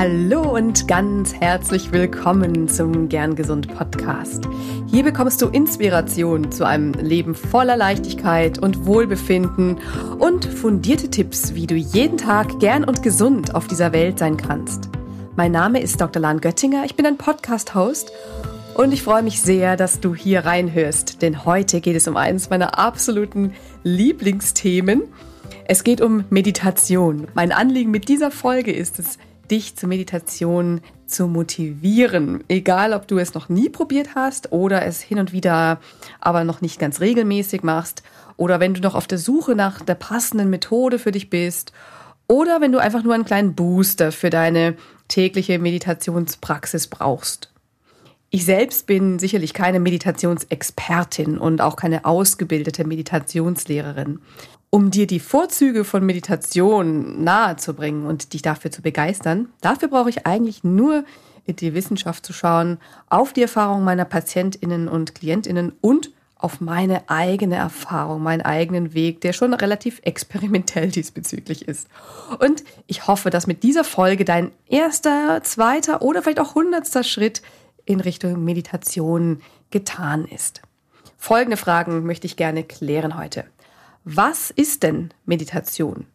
Hallo und ganz herzlich willkommen zum Gern Gesund Podcast. Hier bekommst du Inspiration zu einem Leben voller Leichtigkeit und Wohlbefinden und fundierte Tipps, wie du jeden Tag gern und gesund auf dieser Welt sein kannst. Mein Name ist Dr. Lahn Göttinger, ich bin ein Podcast-Host und ich freue mich sehr, dass du hier reinhörst, denn heute geht es um eines meiner absoluten Lieblingsthemen. Es geht um Meditation. Mein Anliegen mit dieser Folge ist es, dich zur Meditation zu motivieren. Egal, ob du es noch nie probiert hast oder es hin und wieder aber noch nicht ganz regelmäßig machst oder wenn du noch auf der Suche nach der passenden Methode für dich bist oder wenn du einfach nur einen kleinen Booster für deine tägliche Meditationspraxis brauchst. Ich selbst bin sicherlich keine Meditationsexpertin und auch keine ausgebildete Meditationslehrerin. Um dir die Vorzüge von Meditation nahezubringen und dich dafür zu begeistern, dafür brauche ich eigentlich nur in die Wissenschaft zu schauen, auf die Erfahrung meiner Patientinnen und Klientinnen und auf meine eigene Erfahrung, meinen eigenen Weg, der schon relativ experimentell diesbezüglich ist. Und ich hoffe, dass mit dieser Folge dein erster, zweiter oder vielleicht auch hundertster Schritt in Richtung Meditation getan ist. Folgende Fragen möchte ich gerne klären heute. Was ist denn Meditation?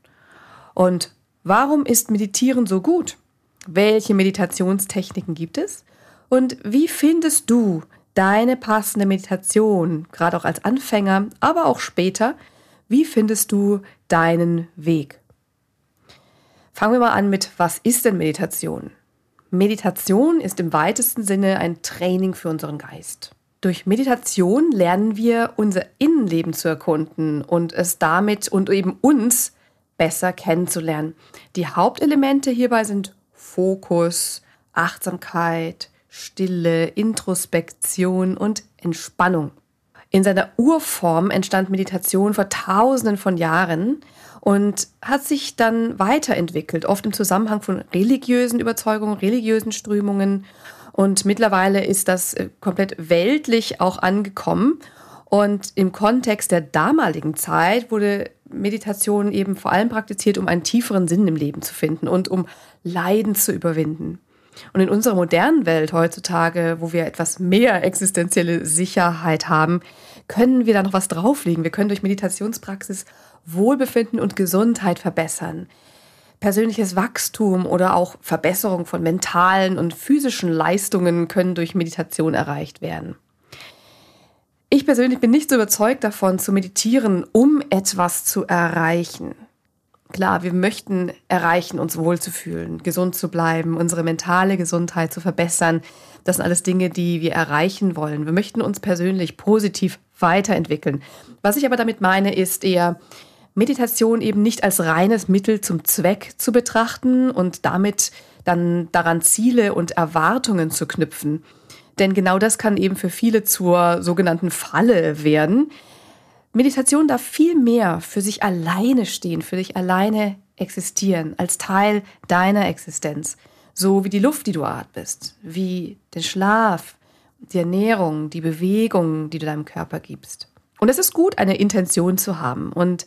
Und warum ist Meditieren so gut? Welche Meditationstechniken gibt es? Und wie findest du deine passende Meditation, gerade auch als Anfänger, aber auch später? Wie findest du deinen Weg? Fangen wir mal an mit, was ist denn Meditation? Meditation ist im weitesten Sinne ein Training für unseren Geist. Durch Meditation lernen wir unser Innenleben zu erkunden und es damit und eben uns besser kennenzulernen. Die Hauptelemente hierbei sind Fokus, Achtsamkeit, Stille, Introspektion und Entspannung. In seiner Urform entstand Meditation vor Tausenden von Jahren und hat sich dann weiterentwickelt, oft im Zusammenhang von religiösen Überzeugungen, religiösen Strömungen und mittlerweile ist das äh, komplett weltlich auch angekommen. Und im Kontext der damaligen Zeit wurde Meditation eben vor allem praktiziert, um einen tieferen Sinn im Leben zu finden und um Leiden zu überwinden. Und in unserer modernen Welt heutzutage, wo wir etwas mehr existenzielle Sicherheit haben, können wir da noch was drauflegen. Wir können durch Meditationspraxis Wohlbefinden und Gesundheit verbessern persönliches Wachstum oder auch Verbesserung von mentalen und physischen Leistungen können durch Meditation erreicht werden. Ich persönlich bin nicht so überzeugt davon, zu meditieren, um etwas zu erreichen. Klar, wir möchten erreichen, uns wohlzufühlen, gesund zu bleiben, unsere mentale Gesundheit zu verbessern. Das sind alles Dinge, die wir erreichen wollen. Wir möchten uns persönlich positiv weiterentwickeln. Was ich aber damit meine, ist eher, Meditation eben nicht als reines Mittel zum Zweck zu betrachten und damit dann daran Ziele und Erwartungen zu knüpfen. Denn genau das kann eben für viele zur sogenannten Falle werden. Meditation darf viel mehr für sich alleine stehen, für dich alleine existieren, als Teil deiner Existenz. So wie die Luft, die du atmest, wie den Schlaf, die Ernährung, die Bewegung, die du deinem Körper gibst. Und es ist gut, eine Intention zu haben. Und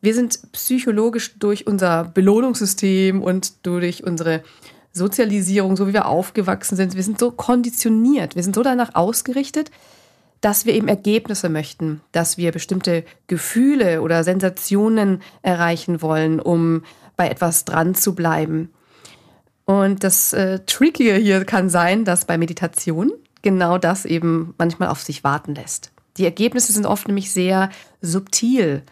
wir sind psychologisch durch unser Belohnungssystem und durch unsere Sozialisierung, so wie wir aufgewachsen sind, wir sind so konditioniert, wir sind so danach ausgerichtet, dass wir eben Ergebnisse möchten, dass wir bestimmte Gefühle oder Sensationen erreichen wollen, um bei etwas dran zu bleiben. Und das äh, Trickige hier kann sein, dass bei Meditation genau das eben manchmal auf sich warten lässt. Die Ergebnisse sind oft nämlich sehr subtil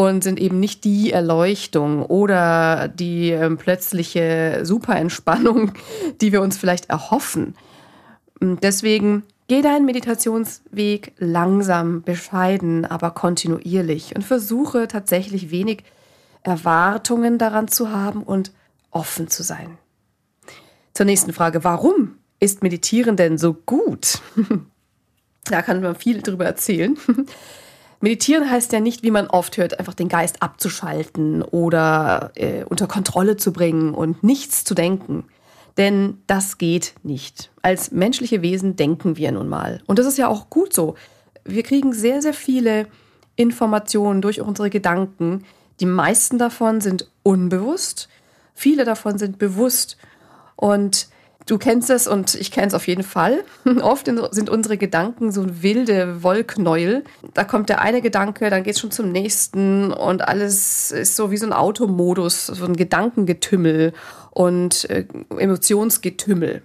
und sind eben nicht die Erleuchtung oder die äh, plötzliche Superentspannung, die wir uns vielleicht erhoffen. Deswegen geh deinen Meditationsweg langsam, bescheiden, aber kontinuierlich und versuche tatsächlich wenig Erwartungen daran zu haben und offen zu sein. Zur nächsten Frage, warum ist Meditieren denn so gut? da kann man viel drüber erzählen. Meditieren heißt ja nicht, wie man oft hört, einfach den Geist abzuschalten oder äh, unter Kontrolle zu bringen und nichts zu denken. Denn das geht nicht. Als menschliche Wesen denken wir nun mal. Und das ist ja auch gut so. Wir kriegen sehr, sehr viele Informationen durch unsere Gedanken. Die meisten davon sind unbewusst. Viele davon sind bewusst. Und Du kennst es und ich kenne es auf jeden Fall. Oft sind unsere Gedanken so wilde Wollknäuel. Da kommt der eine Gedanke, dann geht es schon zum nächsten und alles ist so wie so ein Automodus, so ein Gedankengetümmel und äh, Emotionsgetümmel.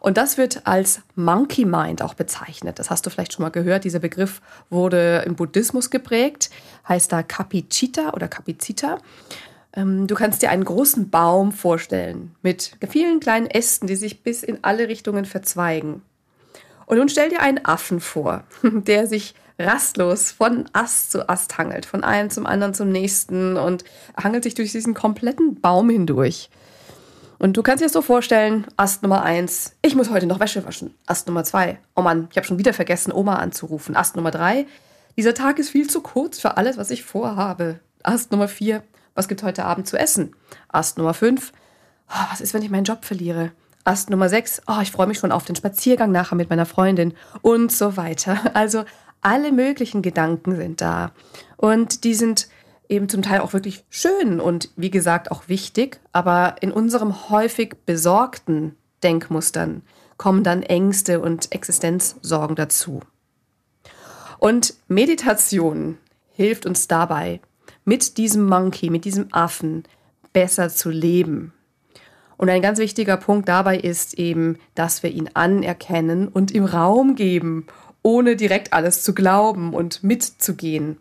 Und das wird als Monkey Mind auch bezeichnet. Das hast du vielleicht schon mal gehört. Dieser Begriff wurde im Buddhismus geprägt, heißt da Kapicita oder Kapizita. Ähm, du kannst dir einen großen Baum vorstellen mit vielen kleinen Ästen, die sich bis in alle Richtungen verzweigen. Und nun stell dir einen Affen vor, der sich rastlos von Ast zu Ast hangelt, von einem zum anderen zum nächsten und hangelt sich durch diesen kompletten Baum hindurch. Und du kannst dir das so vorstellen, Ast Nummer eins, ich muss heute noch Wäsche waschen. Ast Nummer zwei, oh Mann, ich habe schon wieder vergessen, Oma anzurufen. Ast Nummer drei, dieser Tag ist viel zu kurz für alles, was ich vorhabe. Ast Nummer vier, was gibt heute Abend zu essen? Ast Nummer 5, oh, was ist, wenn ich meinen Job verliere? Ast Nummer 6, oh, ich freue mich schon auf den Spaziergang nachher mit meiner Freundin und so weiter. Also alle möglichen Gedanken sind da. Und die sind eben zum Teil auch wirklich schön und wie gesagt auch wichtig, aber in unserem häufig besorgten Denkmustern kommen dann Ängste und Existenzsorgen dazu. Und Meditation hilft uns dabei, mit diesem Monkey, mit diesem Affen besser zu leben. Und ein ganz wichtiger Punkt dabei ist eben, dass wir ihn anerkennen und im Raum geben, ohne direkt alles zu glauben und mitzugehen.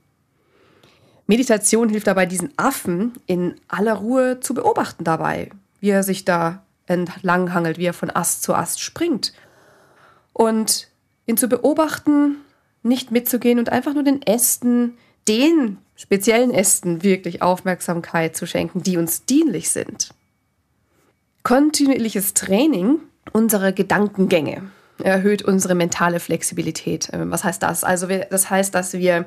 Meditation hilft dabei, diesen Affen in aller Ruhe zu beobachten dabei, wie er sich da entlanghangelt, wie er von Ast zu Ast springt. Und ihn zu beobachten, nicht mitzugehen und einfach nur den Ästen, den speziellen Ästen wirklich Aufmerksamkeit zu schenken, die uns dienlich sind. Kontinuierliches Training unserer Gedankengänge erhöht unsere mentale Flexibilität. Ähm, was heißt das? Also das heißt, dass wir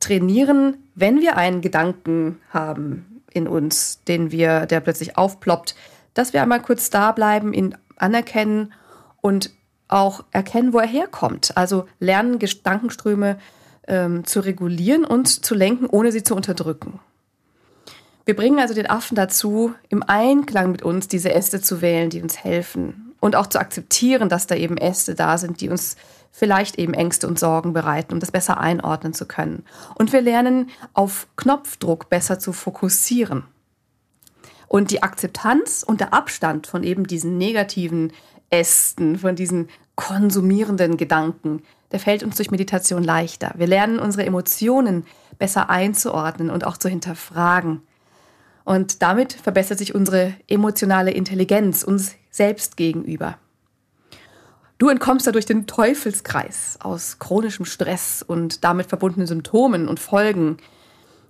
trainieren, wenn wir einen Gedanken haben in uns, den wir, der plötzlich aufploppt, dass wir einmal kurz da bleiben, ihn anerkennen und auch erkennen, wo er herkommt. Also lernen, Gedankenströme ähm, zu regulieren und zu lenken, ohne sie zu unterdrücken. Wir bringen also den Affen dazu, im Einklang mit uns diese Äste zu wählen, die uns helfen. Und auch zu akzeptieren, dass da eben Äste da sind, die uns vielleicht eben Ängste und Sorgen bereiten, um das besser einordnen zu können. Und wir lernen auf Knopfdruck besser zu fokussieren. Und die Akzeptanz und der Abstand von eben diesen negativen Ästen, von diesen konsumierenden Gedanken, der fällt uns durch Meditation leichter. Wir lernen unsere Emotionen besser einzuordnen und auch zu hinterfragen. Und damit verbessert sich unsere emotionale Intelligenz uns selbst gegenüber. Du entkommst dadurch den Teufelskreis aus chronischem Stress und damit verbundenen Symptomen und Folgen,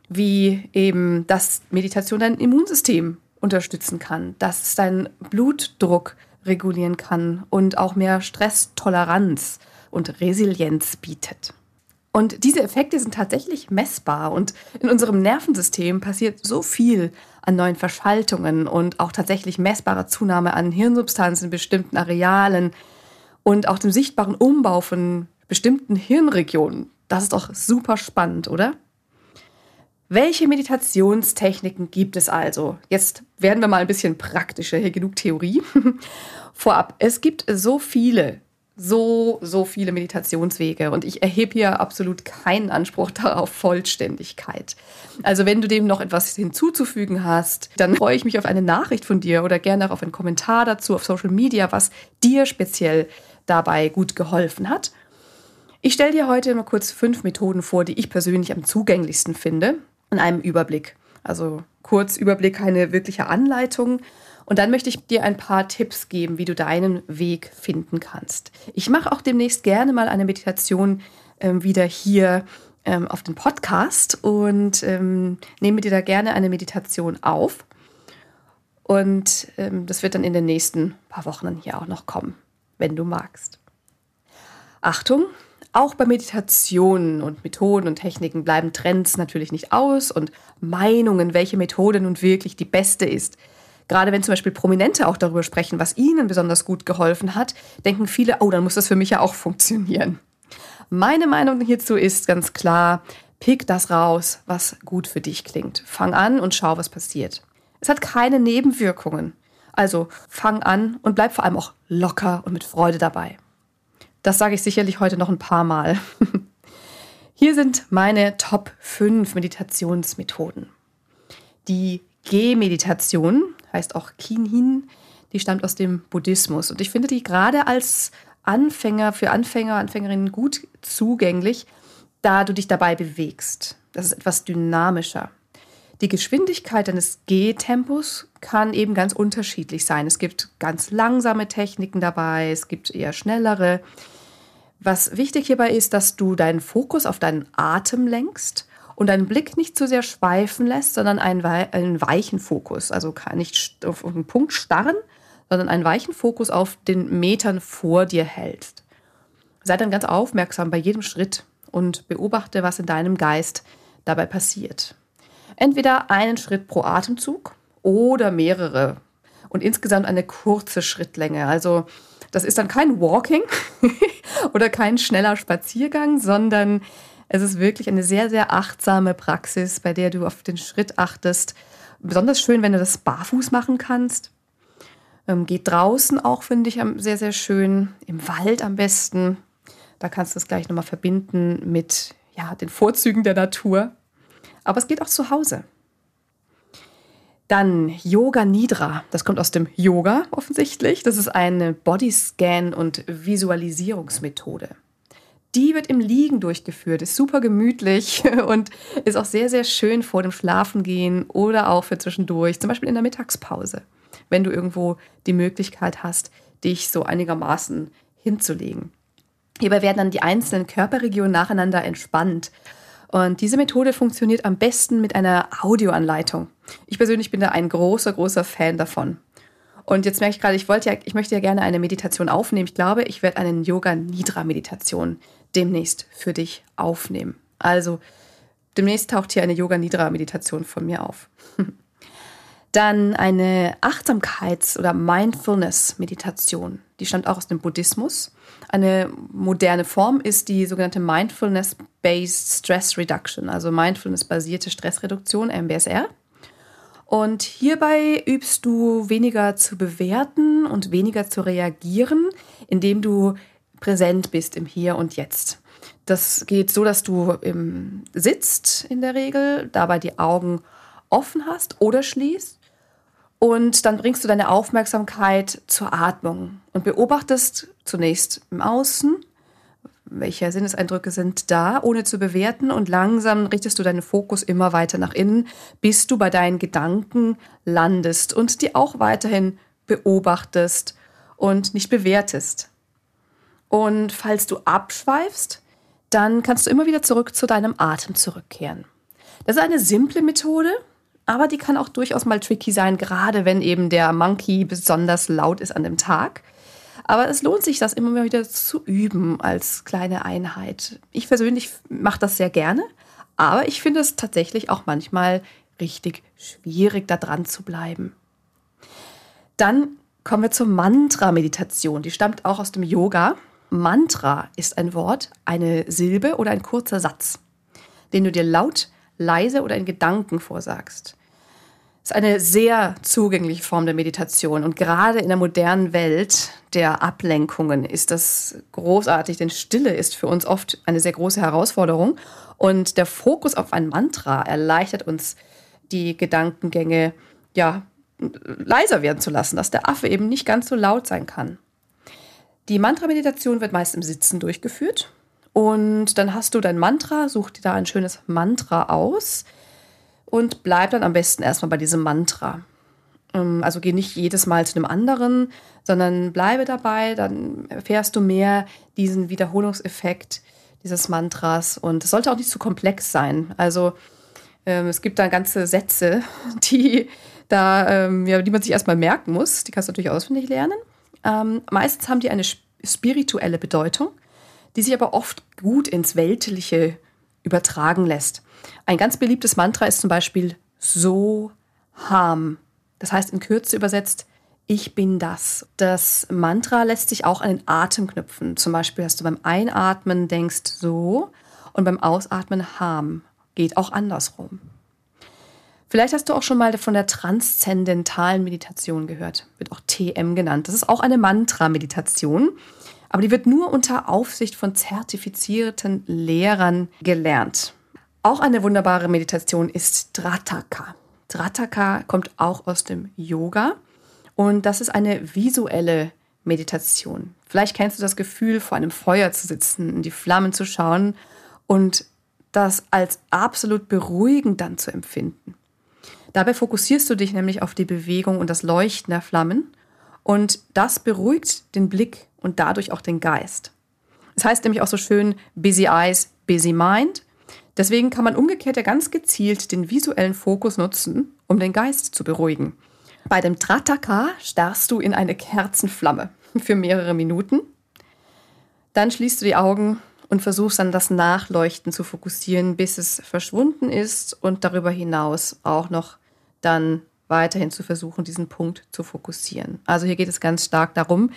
wie eben, dass Meditation dein Immunsystem unterstützen kann, dass es deinen Blutdruck regulieren kann und auch mehr Stresstoleranz und Resilienz bietet. Und diese Effekte sind tatsächlich messbar und in unserem Nervensystem passiert so viel an neuen Verschaltungen und auch tatsächlich messbare Zunahme an Hirnsubstanzen in bestimmten Arealen und auch dem sichtbaren Umbau von bestimmten Hirnregionen. Das ist doch super spannend, oder? Welche Meditationstechniken gibt es also? Jetzt werden wir mal ein bisschen praktischer, hier genug Theorie. Vorab, es gibt so viele so, so viele Meditationswege und ich erhebe hier absolut keinen Anspruch darauf Vollständigkeit. Also wenn du dem noch etwas hinzuzufügen hast, dann freue ich mich auf eine Nachricht von dir oder gerne auch auf einen Kommentar dazu auf Social Media, was dir speziell dabei gut geholfen hat. Ich stelle dir heute mal kurz fünf Methoden vor, die ich persönlich am zugänglichsten finde, in einem Überblick. Also kurz Überblick, keine wirkliche Anleitung, und dann möchte ich dir ein paar Tipps geben, wie du deinen Weg finden kannst. Ich mache auch demnächst gerne mal eine Meditation ähm, wieder hier ähm, auf den Podcast und ähm, nehme dir da gerne eine Meditation auf. Und ähm, das wird dann in den nächsten paar Wochen hier auch noch kommen, wenn du magst. Achtung, auch bei Meditationen und Methoden und Techniken bleiben Trends natürlich nicht aus und Meinungen, welche Methode nun wirklich die beste ist, Gerade wenn zum Beispiel Prominente auch darüber sprechen, was ihnen besonders gut geholfen hat, denken viele, oh, dann muss das für mich ja auch funktionieren. Meine Meinung hierzu ist ganz klar, pick das raus, was gut für dich klingt. Fang an und schau, was passiert. Es hat keine Nebenwirkungen. Also fang an und bleib vor allem auch locker und mit Freude dabei. Das sage ich sicherlich heute noch ein paar Mal. Hier sind meine Top 5 Meditationsmethoden. Die G-Meditation heißt auch Kinhin, die stammt aus dem Buddhismus und ich finde die gerade als Anfänger für Anfänger, Anfängerinnen gut zugänglich, da du dich dabei bewegst. Das ist etwas dynamischer. Die Geschwindigkeit deines G-Tempos kann eben ganz unterschiedlich sein. Es gibt ganz langsame Techniken dabei, es gibt eher schnellere. Was wichtig hierbei ist, dass du deinen Fokus auf deinen Atem lenkst und deinen Blick nicht zu sehr schweifen lässt, sondern einen, einen weichen Fokus. Also nicht auf einen Punkt starren, sondern einen weichen Fokus auf den Metern vor dir hältst. Sei dann ganz aufmerksam bei jedem Schritt und beobachte, was in deinem Geist dabei passiert. Entweder einen Schritt pro Atemzug oder mehrere und insgesamt eine kurze Schrittlänge. Also das ist dann kein Walking oder kein schneller Spaziergang, sondern es ist wirklich eine sehr, sehr achtsame Praxis, bei der du auf den Schritt achtest. Besonders schön, wenn du das barfuß machen kannst. Ähm, geht draußen auch, finde ich, sehr, sehr schön. Im Wald am besten. Da kannst du es gleich nochmal verbinden mit ja, den Vorzügen der Natur. Aber es geht auch zu Hause. Dann Yoga Nidra. Das kommt aus dem Yoga offensichtlich. Das ist eine Bodyscan- und Visualisierungsmethode. Die wird im Liegen durchgeführt, ist super gemütlich und ist auch sehr, sehr schön vor dem Schlafengehen oder auch für zwischendurch, zum Beispiel in der Mittagspause, wenn du irgendwo die Möglichkeit hast, dich so einigermaßen hinzulegen. Hierbei werden dann die einzelnen Körperregionen nacheinander entspannt und diese Methode funktioniert am besten mit einer Audioanleitung. Ich persönlich bin da ein großer, großer Fan davon. Und jetzt merke ich gerade, ich wollte ja, ich möchte ja gerne eine Meditation aufnehmen. Ich glaube, ich werde eine Yoga Nidra Meditation demnächst für dich aufnehmen. Also demnächst taucht hier eine Yoga Nidra Meditation von mir auf. Dann eine Achtsamkeits- oder Mindfulness-Meditation. Die stammt auch aus dem Buddhismus. Eine moderne Form ist die sogenannte Mindfulness-Based Stress Reduction, also Mindfulness-basierte Stressreduktion, MBSR. Und hierbei übst du weniger zu bewerten und weniger zu reagieren, indem du präsent bist im Hier und Jetzt. Das geht so, dass du sitzt in der Regel, dabei die Augen offen hast oder schließt und dann bringst du deine Aufmerksamkeit zur Atmung und beobachtest zunächst im Außen, welche Sinneseindrücke sind da, ohne zu bewerten. Und langsam richtest du deinen Fokus immer weiter nach innen, bis du bei deinen Gedanken landest und die auch weiterhin beobachtest und nicht bewertest. Und falls du abschweifst, dann kannst du immer wieder zurück zu deinem Atem zurückkehren. Das ist eine simple Methode, aber die kann auch durchaus mal tricky sein, gerade wenn eben der Monkey besonders laut ist an dem Tag. Aber es lohnt sich, das immer wieder zu üben als kleine Einheit. Ich persönlich mache das sehr gerne, aber ich finde es tatsächlich auch manchmal richtig schwierig, da dran zu bleiben. Dann kommen wir zur Mantra-Meditation. Die stammt auch aus dem Yoga. Mantra ist ein Wort, eine Silbe oder ein kurzer Satz, den du dir laut leise oder in Gedanken vorsagst. Das ist eine sehr zugängliche Form der Meditation und gerade in der modernen Welt der Ablenkungen ist das großartig, denn Stille ist für uns oft eine sehr große Herausforderung und der Fokus auf ein Mantra erleichtert uns die Gedankengänge ja leiser werden zu lassen, dass der Affe eben nicht ganz so laut sein kann. Die Mantra-Meditation wird meist im Sitzen durchgeführt und dann hast du dein Mantra, such dir da ein schönes Mantra aus und bleib dann am besten erstmal bei diesem Mantra. Ähm, also geh nicht jedes Mal zu einem anderen, sondern bleibe dabei, dann erfährst du mehr diesen Wiederholungseffekt dieses Mantras und es sollte auch nicht zu komplex sein. Also ähm, es gibt da ganze Sätze, die da, ähm, ja, die man sich erstmal merken muss. Die kannst du natürlich auswendig lernen. Ähm, meistens haben die eine spirituelle Bedeutung die sich aber oft gut ins Weltliche übertragen lässt. Ein ganz beliebtes Mantra ist zum Beispiel So Ham. Das heißt in Kürze übersetzt, ich bin das. Das Mantra lässt sich auch an den Atem knüpfen. Zum Beispiel hast du beim Einatmen denkst so und beim Ausatmen Ham. Geht auch andersrum. Vielleicht hast du auch schon mal von der transzendentalen Meditation gehört, wird auch TM genannt. Das ist auch eine Mantra-Meditation, aber die wird nur unter Aufsicht von zertifizierten Lehrern gelernt. Auch eine wunderbare Meditation ist Drataka. Drataka kommt auch aus dem Yoga und das ist eine visuelle Meditation. Vielleicht kennst du das Gefühl, vor einem Feuer zu sitzen, in die Flammen zu schauen und das als absolut beruhigend dann zu empfinden. Dabei fokussierst du dich nämlich auf die Bewegung und das Leuchten der Flammen und das beruhigt den Blick und dadurch auch den Geist. Es das heißt nämlich auch so schön Busy Eyes, Busy Mind. Deswegen kann man umgekehrt ja ganz gezielt den visuellen Fokus nutzen, um den Geist zu beruhigen. Bei dem Trataka starrst du in eine Kerzenflamme für mehrere Minuten. Dann schließt du die Augen und versuchst dann das Nachleuchten zu fokussieren, bis es verschwunden ist und darüber hinaus auch noch dann weiterhin zu versuchen, diesen Punkt zu fokussieren. Also hier geht es ganz stark darum,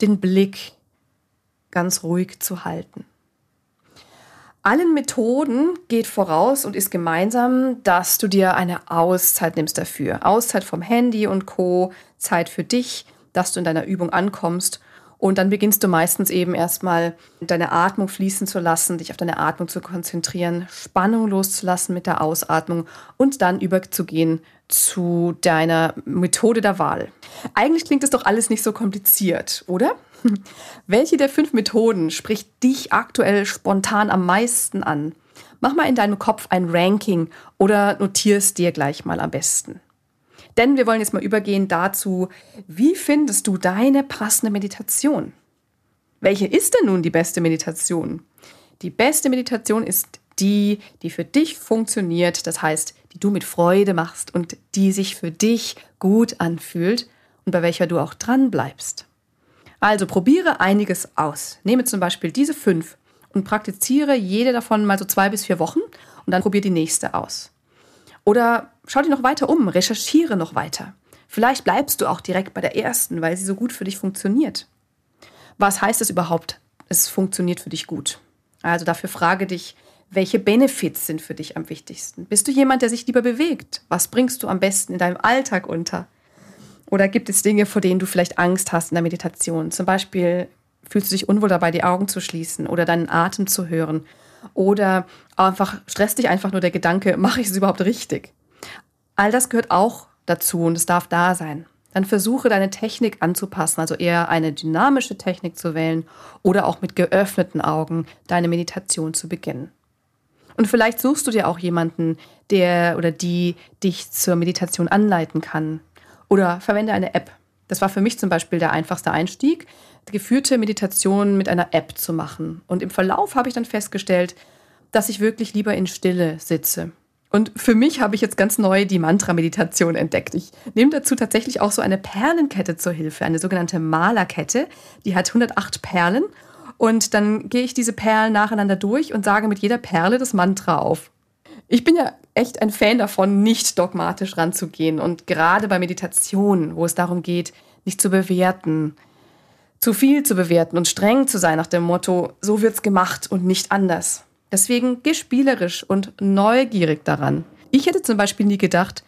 den Blick ganz ruhig zu halten. Allen Methoden geht voraus und ist gemeinsam, dass du dir eine Auszeit nimmst dafür. Auszeit vom Handy und Co, Zeit für dich, dass du in deiner Übung ankommst und dann beginnst du meistens eben erstmal deine Atmung fließen zu lassen, dich auf deine Atmung zu konzentrieren, Spannung loszulassen mit der Ausatmung und dann überzugehen zu deiner Methode der Wahl. Eigentlich klingt es doch alles nicht so kompliziert, oder? Welche der fünf Methoden spricht dich aktuell spontan am meisten an? Mach mal in deinem Kopf ein Ranking oder notier es dir gleich mal am besten. Denn wir wollen jetzt mal übergehen dazu, wie findest du deine passende Meditation? Welche ist denn nun die beste Meditation? Die beste Meditation ist die, die für dich funktioniert, das heißt, die du mit Freude machst und die sich für dich gut anfühlt und bei welcher du auch dran bleibst. Also probiere einiges aus. Nehme zum Beispiel diese fünf und praktiziere jede davon mal so zwei bis vier Wochen und dann probiere die nächste aus. Oder schau dich noch weiter um, recherchiere noch weiter. Vielleicht bleibst du auch direkt bei der ersten, weil sie so gut für dich funktioniert. Was heißt es überhaupt, es funktioniert für dich gut? Also dafür frage dich, welche Benefits sind für dich am wichtigsten? Bist du jemand, der sich lieber bewegt? Was bringst du am besten in deinem Alltag unter? Oder gibt es Dinge, vor denen du vielleicht Angst hast in der Meditation? Zum Beispiel fühlst du dich unwohl dabei, die Augen zu schließen oder deinen Atem zu hören oder einfach stresst dich einfach nur der Gedanke, mache ich es überhaupt richtig? All das gehört auch dazu und es darf da sein. Dann versuche deine Technik anzupassen, also eher eine dynamische Technik zu wählen oder auch mit geöffneten Augen deine Meditation zu beginnen. Und vielleicht suchst du dir auch jemanden, der oder die dich zur Meditation anleiten kann. Oder verwende eine App. Das war für mich zum Beispiel der einfachste Einstieg geführte Meditation mit einer App zu machen. Und im Verlauf habe ich dann festgestellt, dass ich wirklich lieber in Stille sitze. Und für mich habe ich jetzt ganz neu die Mantra-Meditation entdeckt. Ich nehme dazu tatsächlich auch so eine Perlenkette zur Hilfe, eine sogenannte Malerkette. Die hat 108 Perlen. Und dann gehe ich diese Perlen nacheinander durch und sage mit jeder Perle das Mantra auf. Ich bin ja echt ein Fan davon, nicht dogmatisch ranzugehen. Und gerade bei Meditation, wo es darum geht, nicht zu bewerten, zu viel zu bewerten und streng zu sein nach dem Motto, so wird's gemacht und nicht anders. Deswegen geh spielerisch und neugierig daran. Ich hätte zum Beispiel nie gedacht,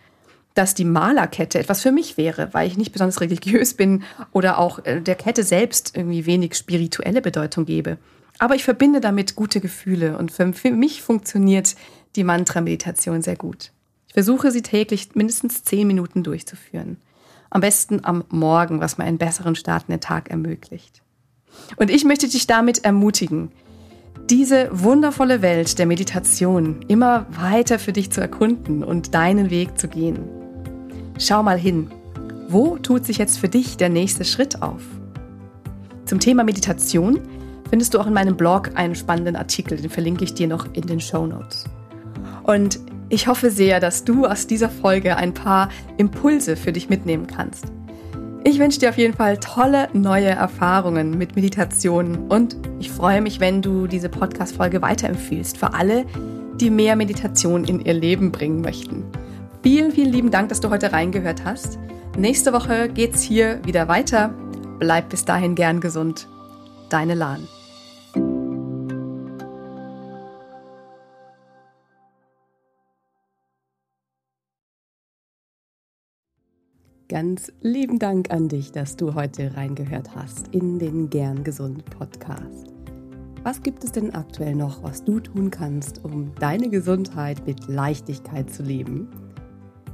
dass die Malerkette etwas für mich wäre, weil ich nicht besonders religiös bin oder auch äh, der Kette selbst irgendwie wenig spirituelle Bedeutung gebe. Aber ich verbinde damit gute Gefühle und für mich funktioniert die Mantra-Meditation sehr gut. Ich versuche sie täglich mindestens zehn Minuten durchzuführen. Am besten am Morgen, was mir einen besseren Start in den Tag ermöglicht. Und ich möchte dich damit ermutigen, diese wundervolle Welt der Meditation immer weiter für dich zu erkunden und deinen Weg zu gehen. Schau mal hin. Wo tut sich jetzt für dich der nächste Schritt auf? Zum Thema Meditation findest du auch in meinem Blog einen spannenden Artikel, den verlinke ich dir noch in den Show Notes. Und ich hoffe sehr, dass du aus dieser Folge ein paar Impulse für dich mitnehmen kannst. Ich wünsche dir auf jeden Fall tolle neue Erfahrungen mit Meditation und ich freue mich, wenn du diese Podcast-Folge weiterempfiehlst für alle, die mehr Meditation in ihr Leben bringen möchten. Vielen, vielen lieben Dank, dass du heute reingehört hast. Nächste Woche geht's hier wieder weiter. Bleib bis dahin gern gesund. Deine Lahn. Ganz lieben Dank an dich, dass du heute reingehört hast in den Gern Gesund Podcast. Was gibt es denn aktuell noch, was du tun kannst, um deine Gesundheit mit Leichtigkeit zu leben?